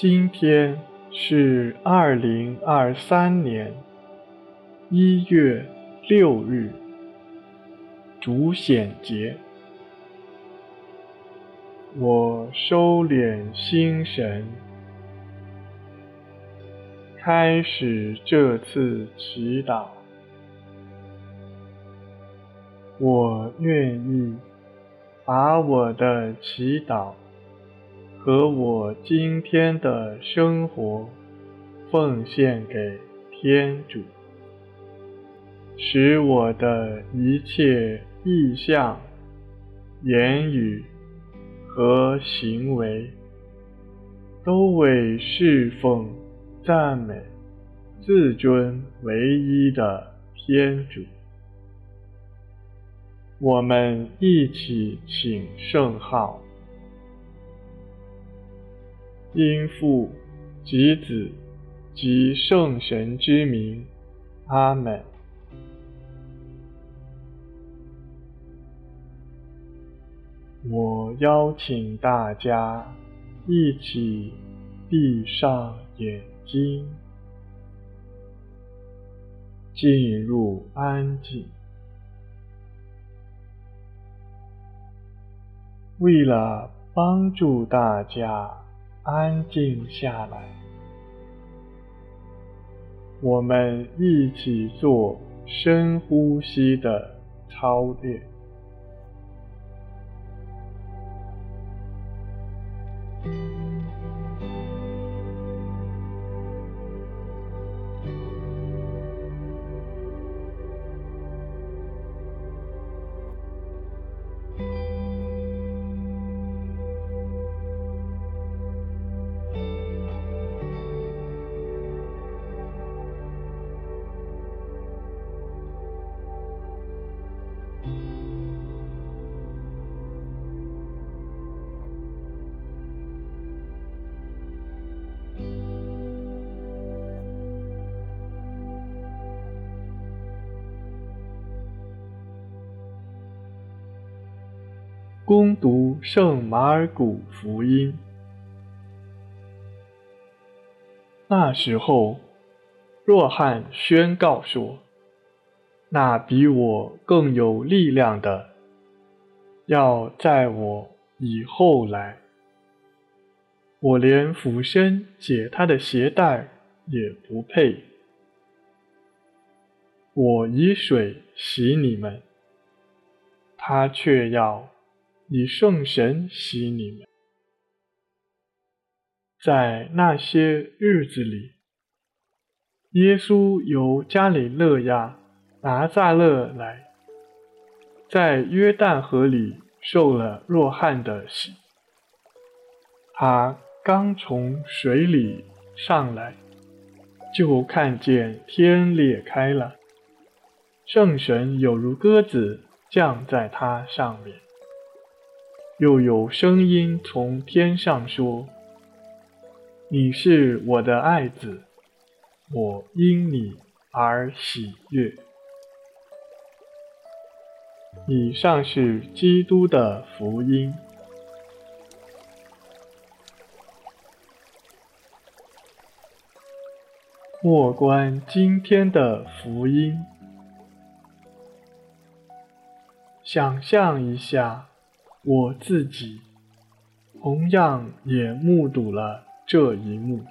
今天是二零二三年一月六日，主显节。我收敛心神，开始这次祈祷。我愿意把我的祈祷和我今天的生活奉献给天主，使我的一切意向、言语和行为都为侍奉、赞美、自尊唯一的天主。我们一起请圣号，因父及子及圣神之名，阿门。我邀请大家一起闭上眼睛，进入安静。为了帮助大家安静下来，我们一起做深呼吸的操练。攻读圣马尔谷福音。那时候，若翰宣告说：“那比我更有力量的，要在我以后来。我连俯身解他的鞋带也不配。我以水洗你们，他却要。”以圣神洗你们。在那些日子里，耶稣由加里勒亚拿撒勒来，在约旦河里受了若翰的洗。他刚从水里上来，就看见天裂开了，圣神有如鸽子降在他上面。又有声音从天上说：“你是我的爱子，我因你而喜悦。”以上是基督的福音。莫观今天的福音，想象一下。我自己同样也目睹了这一幕。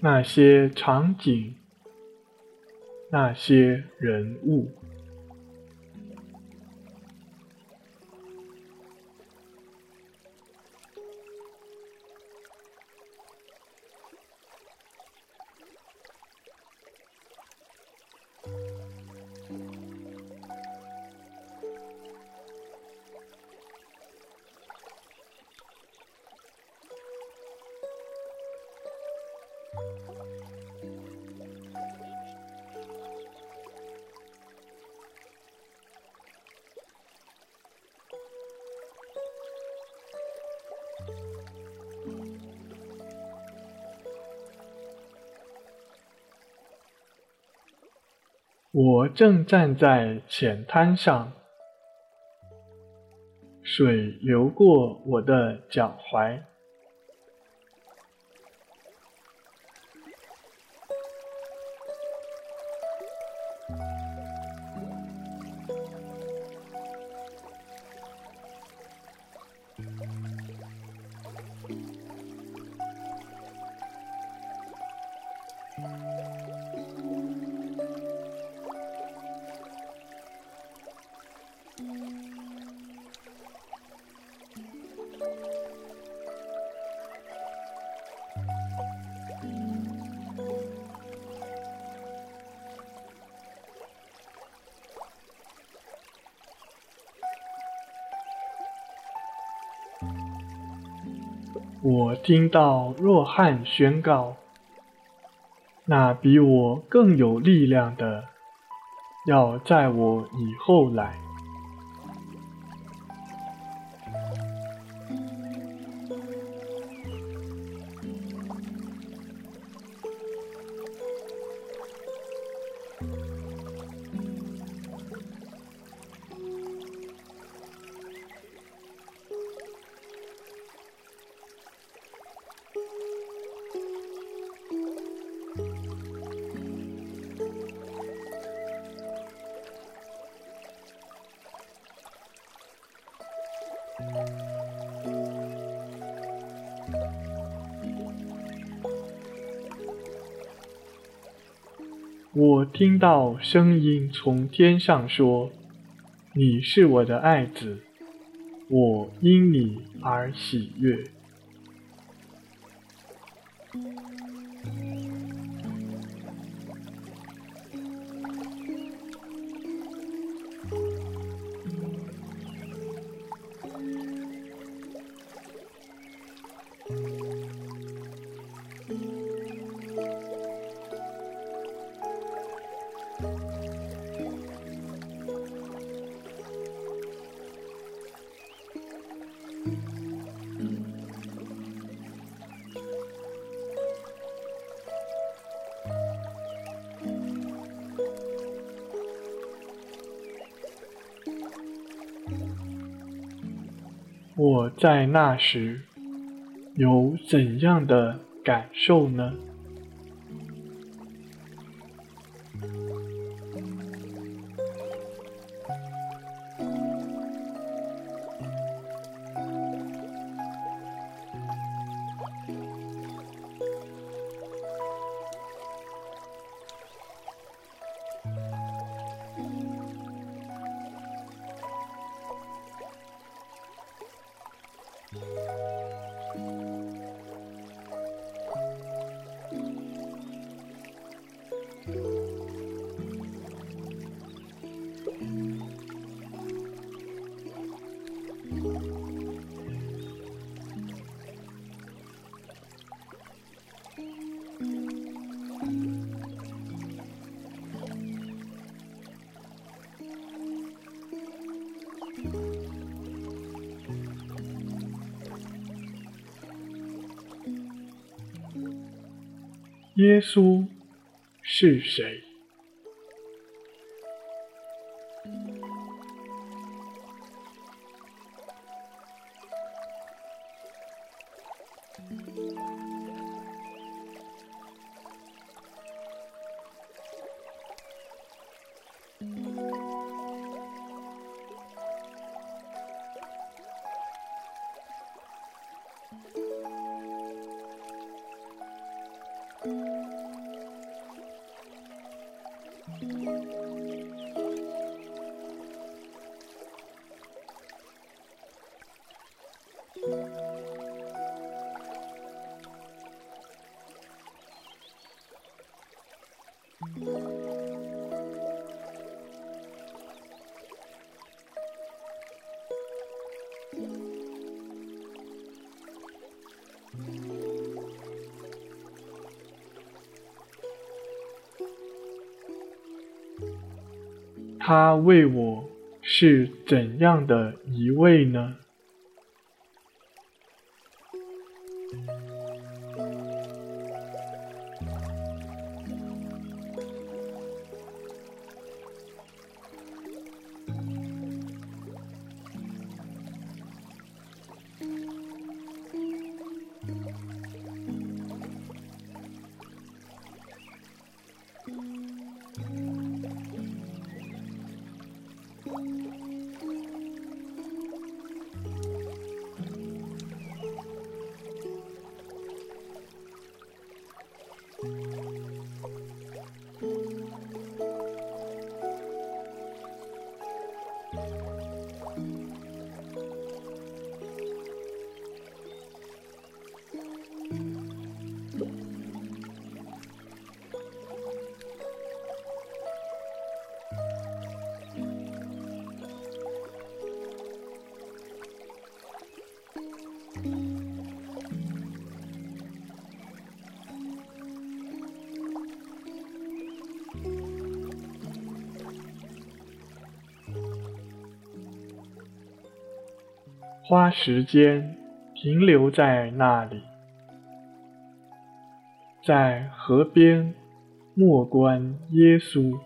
那些场景，那些人物。我正站在浅滩上，水流过我的脚踝。我听到若汉宣告：“那比我更有力量的，要在我以后来。”我听到声音从天上说：“你是我的爱子，我因你而喜悦。”我在那时有怎样的感受呢？耶稣是谁？他为我是怎样的一位呢？Bye. 花时间停留在那里，在河边默观耶稣。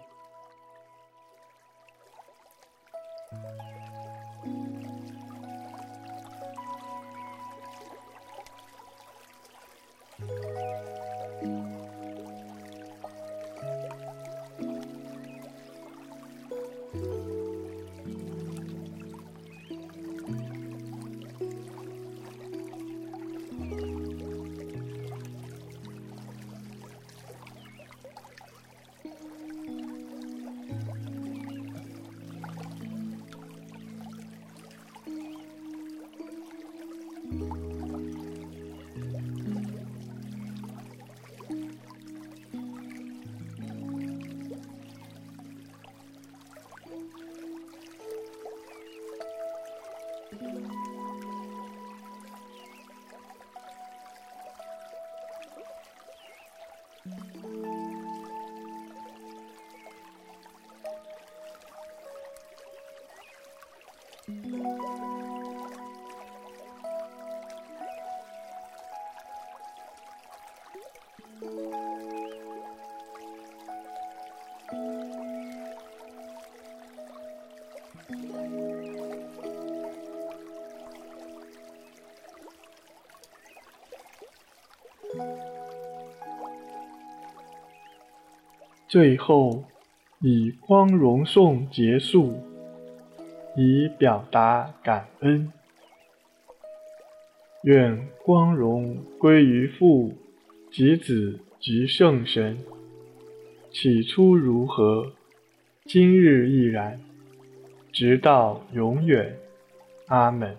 最后，以光荣颂结束，以表达感恩。愿光荣归于父及子及圣神，起初如何，今日亦然，直到永远。阿门。